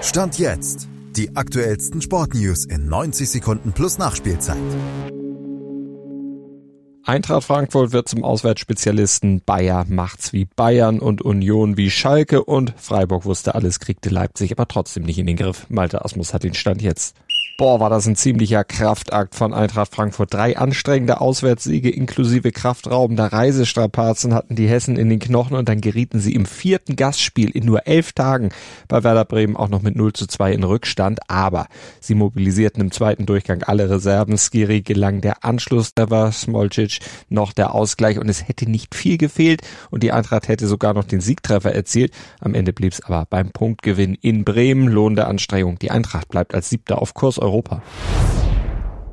Stand jetzt. Die aktuellsten Sportnews in 90 Sekunden plus Nachspielzeit. Eintracht Frankfurt wird zum Auswärtsspezialisten, Bayer macht's wie Bayern und Union wie Schalke und Freiburg wusste alles, kriegte Leipzig aber trotzdem nicht in den Griff. Malte Asmus hat den Stand jetzt. Boah, war das ein ziemlicher Kraftakt von Eintracht Frankfurt. Drei anstrengende Auswärtssiege inklusive kraftraubender Reisestrapazen hatten die Hessen in den Knochen und dann gerieten sie im vierten Gastspiel in nur elf Tagen bei Werder Bremen auch noch mit 0 zu 2 in Rückstand. Aber sie mobilisierten im zweiten Durchgang alle Reserven. Skiri gelang der Anschluss, da war Smolcic noch der Ausgleich und es hätte nicht viel gefehlt und die Eintracht hätte sogar noch den Siegtreffer erzielt. Am Ende blieb es aber beim Punktgewinn in Bremen. Lohn der Anstrengung. Die Eintracht bleibt als Siebter auf Kurs Europa.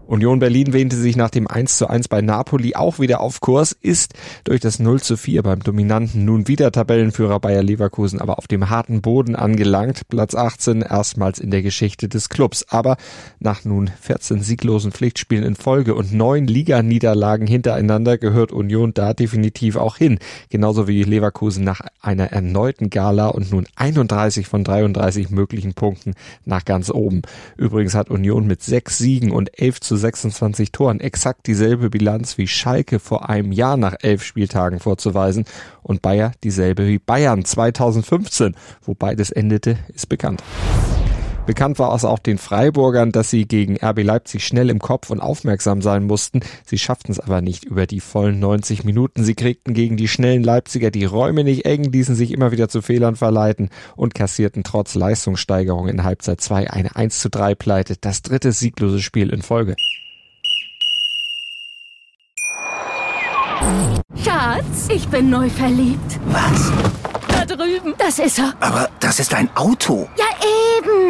Union Berlin wähnte sich nach dem 1 zu 1 bei Napoli auch wieder auf Kurs, ist durch das 0 zu 4 beim dominanten nun wieder Tabellenführer Bayer Leverkusen aber auf dem harten Boden angelangt. Platz 18 erstmals in der Geschichte des Clubs. Aber nach nun 14 sieglosen Pflichtspielen in Folge und neun Liganiederlagen hintereinander gehört Union da definitiv auch hin. Genauso wie Leverkusen nach einer erneuten Gala und nun 31 von 33 möglichen Punkten nach ganz oben. Übrigens hat Union mit sechs Siegen und elf zu 26 Toren exakt dieselbe Bilanz wie Schalke vor einem Jahr nach elf Spieltagen vorzuweisen und Bayer dieselbe wie Bayern 2015. Wo beides endete, ist bekannt. Bekannt war es auch den Freiburgern, dass sie gegen RB Leipzig schnell im Kopf und aufmerksam sein mussten. Sie schafften es aber nicht über die vollen 90 Minuten. Sie kriegten gegen die schnellen Leipziger die Räume nicht eng, ließen sich immer wieder zu Fehlern verleiten und kassierten trotz Leistungssteigerung in Halbzeit 2 eine 1 zu 3 Pleite. Das dritte sieglose Spiel in Folge. Schatz, ich bin neu verliebt. Was? Da drüben. Das ist er. Aber das ist ein Auto. Ja,